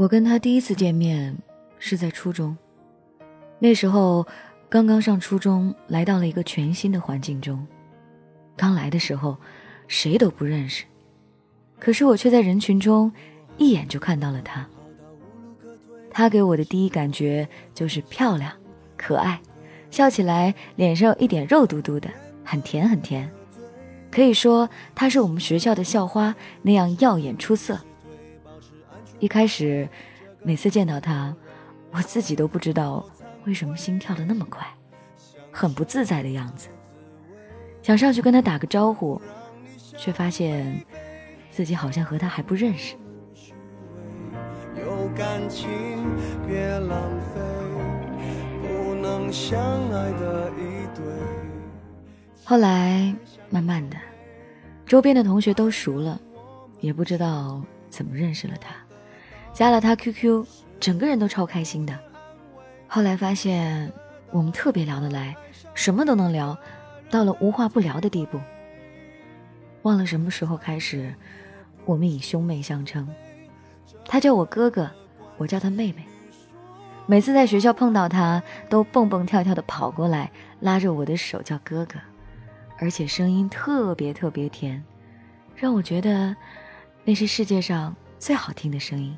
我跟他第一次见面是在初中，那时候刚刚上初中，来到了一个全新的环境中。刚来的时候，谁都不认识，可是我却在人群中一眼就看到了他。他给我的第一感觉就是漂亮、可爱，笑起来脸上有一点肉嘟嘟的，很甜很甜，可以说他是我们学校的校花那样耀眼出色。一开始，每次见到他，我自己都不知道为什么心跳的那么快，很不自在的样子。想上去跟他打个招呼，却发现自己好像和他还不认识。后来，慢慢的，周边的同学都熟了，也不知道怎么认识了他。加了他 QQ，整个人都超开心的。后来发现我们特别聊得来，什么都能聊，到了无话不聊的地步。忘了什么时候开始，我们以兄妹相称。他叫我哥哥，我叫他妹妹。每次在学校碰到他，都蹦蹦跳跳的跑过来，拉着我的手叫哥哥，而且声音特别特别甜，让我觉得那是世界上最好听的声音。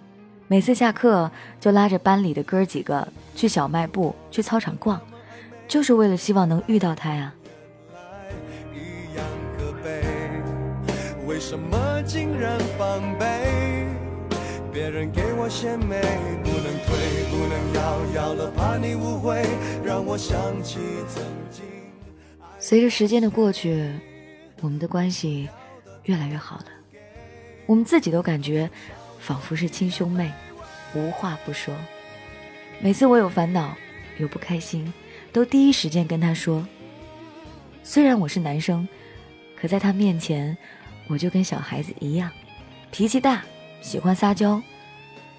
每次下课就拉着班里的哥几个去小卖部、去操场逛，就是为了希望能遇到他呀。随着时间的过去，我们的关系越来越好了，我们自己都感觉。仿佛是亲兄妹，无话不说。每次我有烦恼、有不开心，都第一时间跟他说。虽然我是男生，可在他面前，我就跟小孩子一样，脾气大，喜欢撒娇。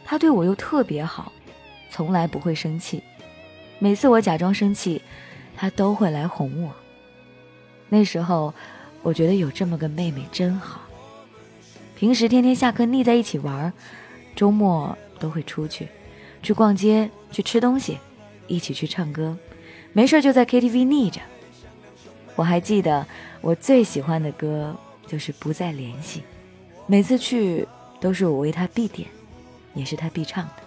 他对我又特别好，从来不会生气。每次我假装生气，他都会来哄我。那时候，我觉得有这么个妹妹真好。平时天天下课腻在一起玩，周末都会出去，去逛街，去吃东西，一起去唱歌，没事就在 KTV 腻着。我还记得我最喜欢的歌就是《不再联系》，每次去都是我为他必点，也是他必唱的。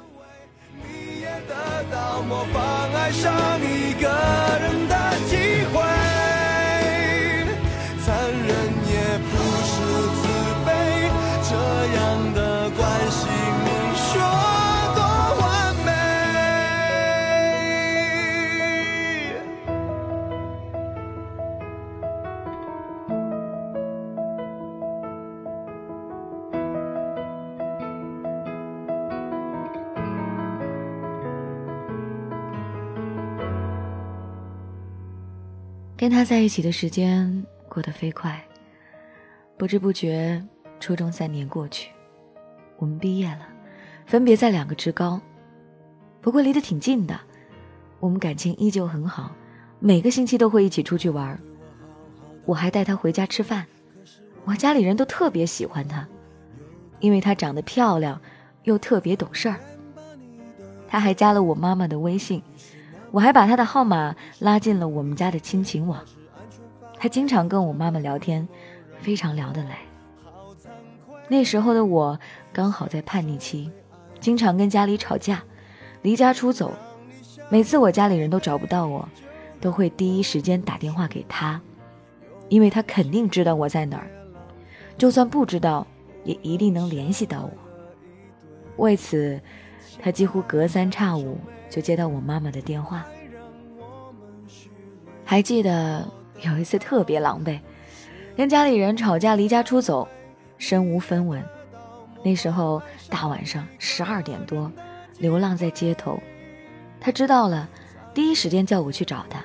跟他在一起的时间过得飞快，不知不觉，初中三年过去，我们毕业了，分别在两个职高，不过离得挺近的，我们感情依旧很好，每个星期都会一起出去玩，我还带他回家吃饭，我家里人都特别喜欢他，因为他长得漂亮，又特别懂事儿，他还加了我妈妈的微信。我还把他的号码拉进了我们家的亲情网，他经常跟我妈妈聊天，非常聊得来。那时候的我刚好在叛逆期，经常跟家里吵架，离家出走。每次我家里人都找不到我，都会第一时间打电话给他，因为他肯定知道我在哪儿，就算不知道，也一定能联系到我。为此，他几乎隔三差五。就接到我妈妈的电话，还记得有一次特别狼狈，跟家里人吵架，离家出走，身无分文。那时候大晚上十二点多，流浪在街头。他知道了，第一时间叫我去找他。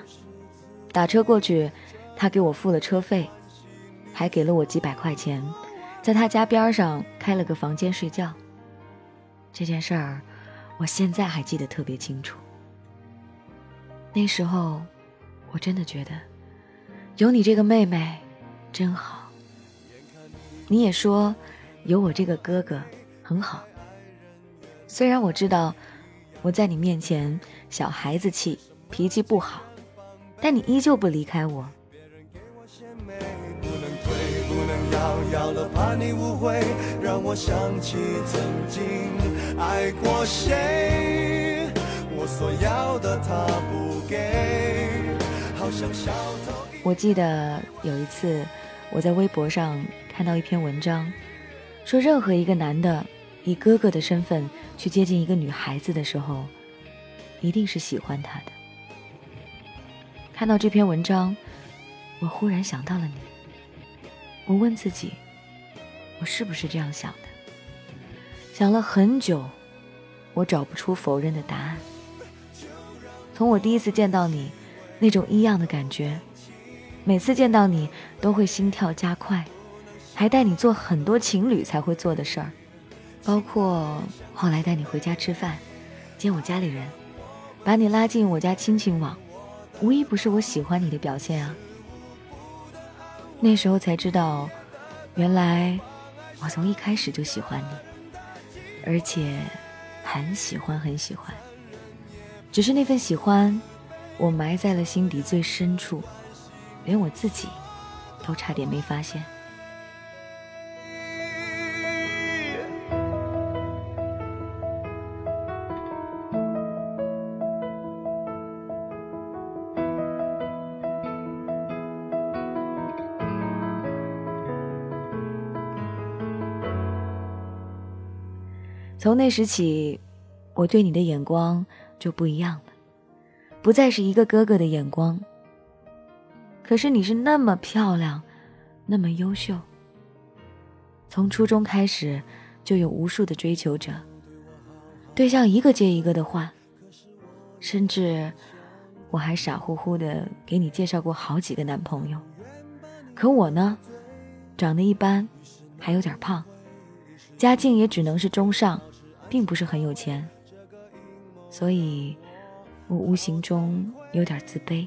打车过去，他给我付了车费，还给了我几百块钱，在他家边上开了个房间睡觉。这件事儿。我现在还记得特别清楚。那时候，我真的觉得有你这个妹妹真好。你也说有我这个哥哥很好。虽然我知道我在你面前小孩子气，脾气不好，但你依旧不离开我。想要了怕你误会让我记得有一次，我在微博上看到一篇文章，说任何一个男的。以哥哥的身份去接近一个女孩子的时候，一定是喜欢她的。看到这篇文章，我忽然想到了你。我问自己，我是不是这样想的？想了很久，我找不出否认的答案。从我第一次见到你，那种异样的感觉，每次见到你都会心跳加快，还带你做很多情侣才会做的事儿。包括后来带你回家吃饭，见我家里人，把你拉进我家亲情网，无一不是我喜欢你的表现啊。那时候才知道，原来我从一开始就喜欢你，而且很喜欢很喜欢。只是那份喜欢，我埋在了心底最深处，连我自己都差点没发现。从那时起，我对你的眼光就不一样了，不再是一个哥哥的眼光。可是你是那么漂亮，那么优秀。从初中开始，就有无数的追求者，对象一个接一个的换，甚至我还傻乎乎的给你介绍过好几个男朋友。可我呢，长得一般，还有点胖，家境也只能是中上。并不是很有钱，所以我无形中有点自卑。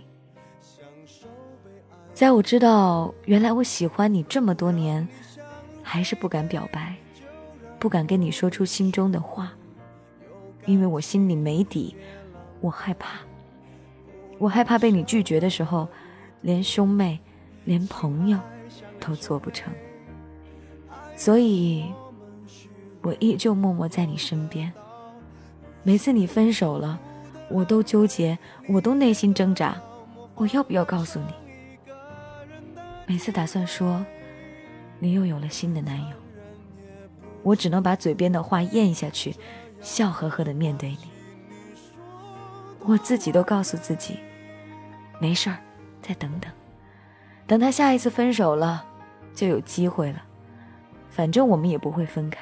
在我知道原来我喜欢你这么多年，还是不敢表白，不敢跟你说出心中的话，因为我心里没底，我害怕，我害怕被你拒绝的时候，连兄妹，连朋友都做不成，所以。我依旧默默在你身边。每次你分手了，我都纠结，我都内心挣扎，我要不要告诉你？每次打算说，你又有了新的男友，我只能把嘴边的话咽下去，笑呵呵的面对你。我自己都告诉自己，没事儿，再等等，等他下一次分手了，就有机会了。反正我们也不会分开。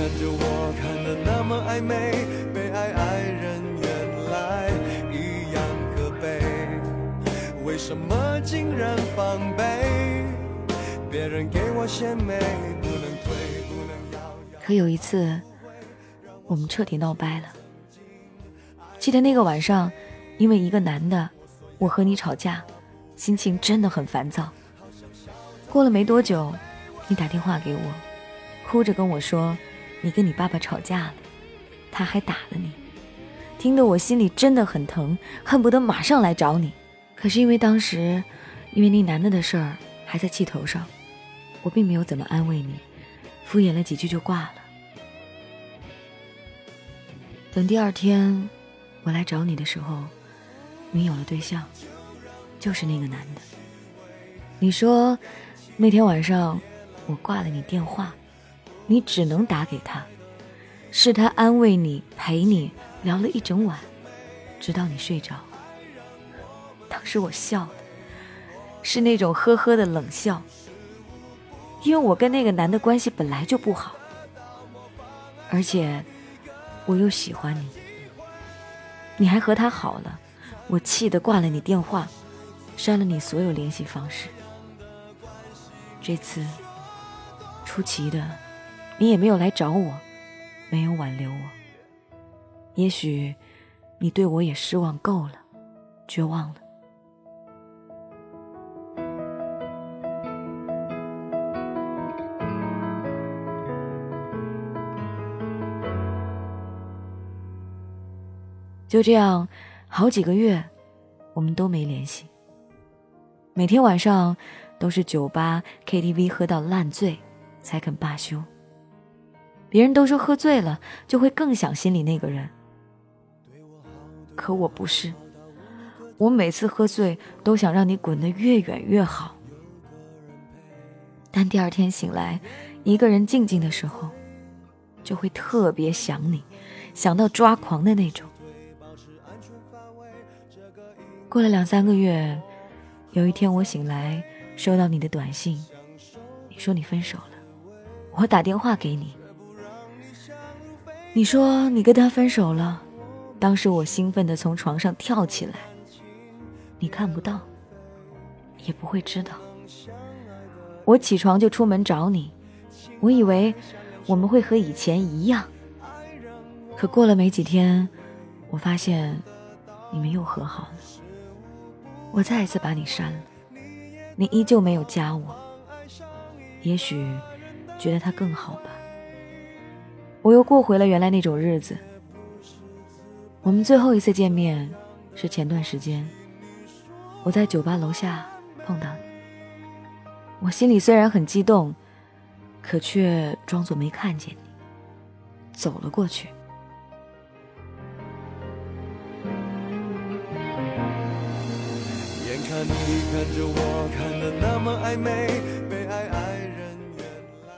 看着我看的那么暧昧，被爱爱人原来一样可悲，为什么竟然防备？别人给我献媚，不能退，不能要。可有一次，我们彻底闹掰了。记得那个晚上，因为一个男的，我和你吵架，心情真的很烦躁。过了没多久，你打电话给我。哭着跟我说：“你跟你爸爸吵架了，他还打了你。”听得我心里真的很疼，恨不得马上来找你。可是因为当时，因为那男的的事儿还在气头上，我并没有怎么安慰你，敷衍了几句就挂了。等第二天我来找你的时候，你有了对象，就是那个男的。你说那天晚上我挂了你电话。你只能打给他，是他安慰你、陪你聊了一整晚，直到你睡着。当时我笑的，是那种呵呵的冷笑，因为我跟那个男的关系本来就不好，而且我又喜欢你，你还和他好了，我气得挂了你电话，删了你所有联系方式。这次出奇的。你也没有来找我没有挽留我。也许你对我也失望够了绝望了。就这样好几个月我们都没联系。每天晚上都是酒吧 ktv 喝到烂醉才肯罢休。别人都说喝醉了就会更想心里那个人，可我不是。我每次喝醉都想让你滚得越远越好，但第二天醒来，一个人静静的时候，就会特别想你，想到抓狂的那种。过了两三个月，有一天我醒来，收到你的短信，你说你分手了。我打电话给你，你说你跟他分手了。当时我兴奋的从床上跳起来，你看不到，也不会知道。我起床就出门找你，我以为我们会和以前一样。可过了没几天，我发现你们又和好了。我再一次把你删了，你依旧没有加我。也许觉得他更好吧。我又过回了原来那种日子。我们最后一次见面是前段时间，我在酒吧楼下碰到你。我心里虽然很激动，可却装作没看见你，走了过去。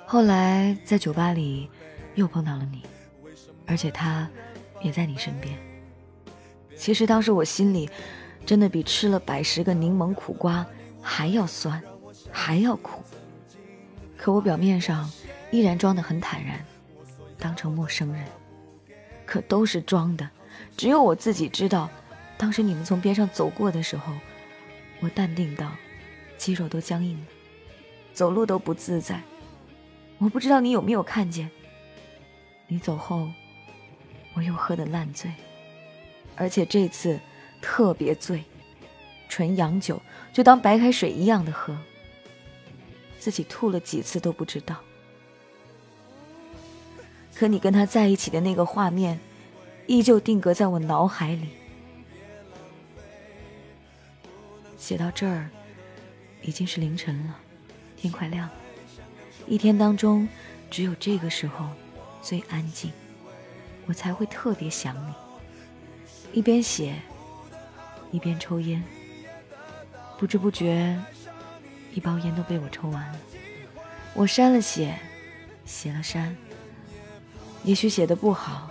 后来在酒吧里又碰到了你，而且他也在你身边。其实当时我心里真的比吃了百十个柠檬苦瓜还要酸，还要苦。可我表面上依然装得很坦然，当成陌生人。可都是装的，只有我自己知道，当时你们从边上走过的时候。我淡定到，肌肉都僵硬了，走路都不自在。我不知道你有没有看见。你走后，我又喝得烂醉，而且这次特别醉，纯洋酒就当白开水一样的喝，自己吐了几次都不知道。可你跟他在一起的那个画面，依旧定格在我脑海里。写到这儿，已经是凌晨了，天快亮了。一天当中，只有这个时候最安静，我才会特别想你。一边写，一边抽烟，不知不觉，一包烟都被我抽完了。我删了写，写了删。也许写的不好，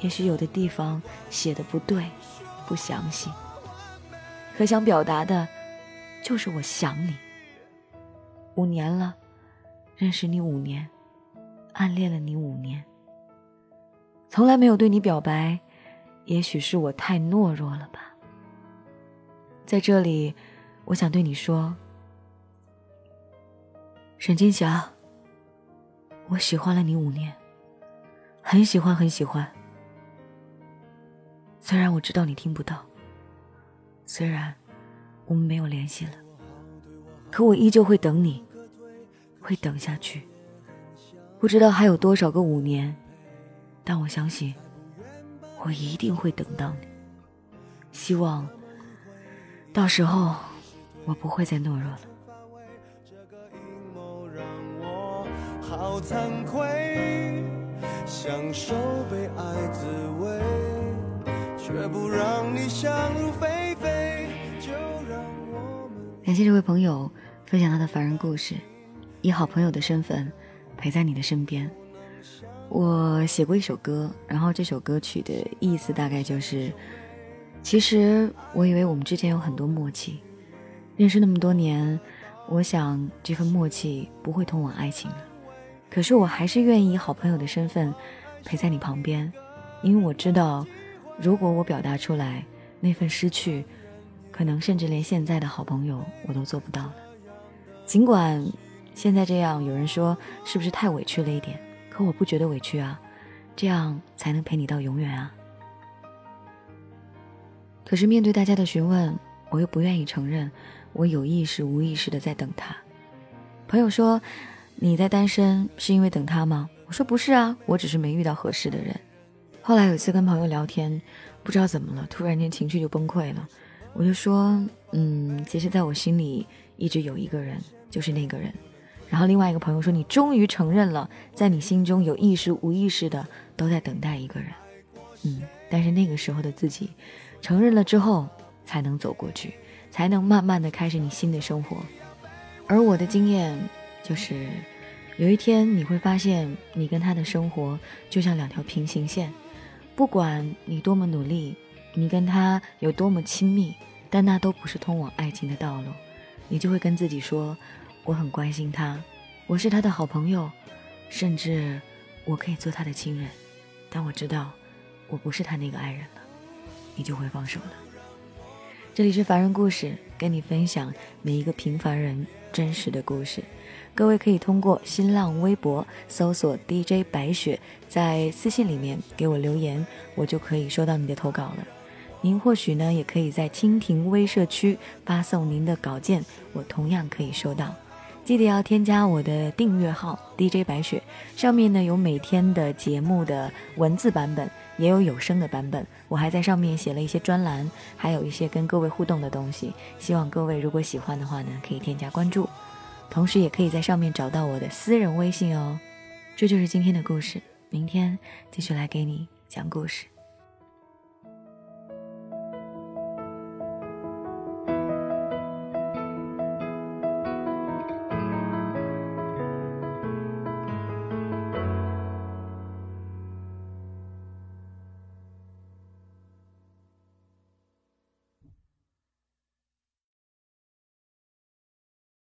也许有的地方写的不对，不详细。可想表达的，就是我想你。五年了，认识你五年，暗恋了你五年，从来没有对你表白，也许是我太懦弱了吧。在这里，我想对你说，沈金霞，我喜欢了你五年，很喜欢，很喜欢。虽然我知道你听不到。虽然我们没有联系了，可我依旧会等你，会等下去。不知道还有多少个五年，但我相信，我一定会等到你。希望到时候我不会再懦弱了。好惭愧，享受被爱滋味，却不让你想入非感谢这位朋友分享他的凡人故事，以好朋友的身份陪在你的身边。我写过一首歌，然后这首歌曲的意思大概就是：其实我以为我们之间有很多默契，认识那么多年，我想这份默契不会通往爱情了。可是我还是愿意以好朋友的身份陪在你旁边，因为我知道，如果我表达出来，那份失去。可能甚至连现在的好朋友我都做不到了。尽管现在这样，有人说是不是太委屈了一点？可我不觉得委屈啊，这样才能陪你到永远啊。可是面对大家的询问，我又不愿意承认我有意识无意识的在等他。朋友说你在单身是因为等他吗？我说不是啊，我只是没遇到合适的人。后来有一次跟朋友聊天，不知道怎么了，突然间情绪就崩溃了。我就说，嗯，其实在我心里一直有一个人，就是那个人。然后另外一个朋友说，你终于承认了，在你心中有意识无意识的都在等待一个人。嗯，但是那个时候的自己，承认了之后才能走过去，才能慢慢的开始你新的生活。而我的经验就是，有一天你会发现，你跟他的生活就像两条平行线。不管你多么努力，你跟他有多么亲密，但那都不是通往爱情的道路。你就会跟自己说：“我很关心他，我是他的好朋友，甚至我可以做他的亲人。”但我知道，我不是他那个爱人了，你就会放手了。这里是凡人故事，跟你分享每一个平凡人真实的故事。各位可以通过新浪微博搜索 DJ 白雪，在私信里面给我留言，我就可以收到你的投稿了。您或许呢，也可以在蜻蜓微社区发送您的稿件，我同样可以收到。记得要添加我的订阅号 DJ 白雪，上面呢有每天的节目的文字版本，也有有声的版本。我还在上面写了一些专栏，还有一些跟各位互动的东西。希望各位如果喜欢的话呢，可以添加关注，同时也可以在上面找到我的私人微信哦。这就是今天的故事，明天继续来给你讲故事。